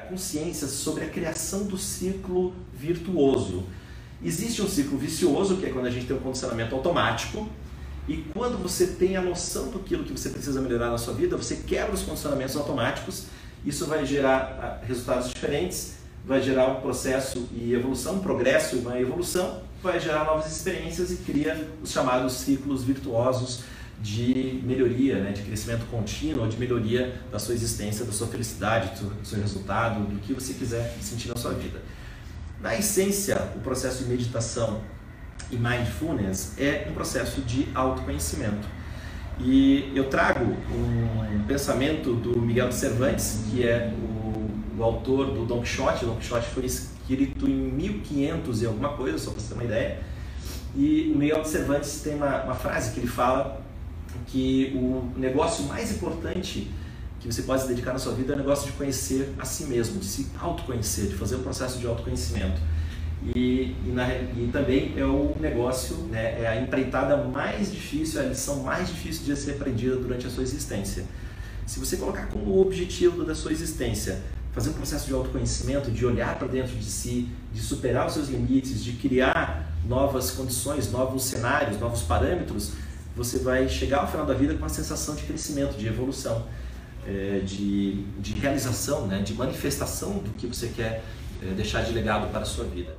consciência sobre a criação do ciclo virtuoso. Existe um ciclo vicioso, que é quando a gente tem um condicionamento automático, e quando você tem a noção do que você precisa melhorar na sua vida, você quebra os condicionamentos automáticos, isso vai gerar ah, resultados diferentes, vai gerar um processo e evolução, um progresso e uma evolução, vai gerar novas experiências e cria os chamados ciclos virtuosos de melhoria, né, de crescimento contínuo, de melhoria da sua existência, da sua felicidade, do seu resultado, do que você quiser sentir na sua vida. Na essência, o processo de meditação e mindfulness é um processo de autoconhecimento. E eu trago um pensamento do Miguel de Cervantes, que é o, o autor do Don Quixote. Don Quixote foi escrito em 1500 e alguma coisa, só para você ter uma ideia. E o Miguel de Cervantes tem uma, uma frase que ele fala que o negócio mais importante que você pode se dedicar na sua vida é o negócio de conhecer a si mesmo, de se autoconhecer, de fazer o processo de autoconhecimento. E, e, na, e, também é o negócio, né, é a empreitada mais difícil, é a lição mais difícil de ser aprendida durante a sua existência. Se você colocar como objetivo da sua existência fazer um processo de autoconhecimento, de olhar para dentro de si, de superar os seus limites, de criar novas condições, novos cenários, novos parâmetros, você vai chegar ao final da vida com uma sensação de crescimento, de evolução, é, de, de realização, né, de manifestação do que você quer é, deixar de legado para a sua vida.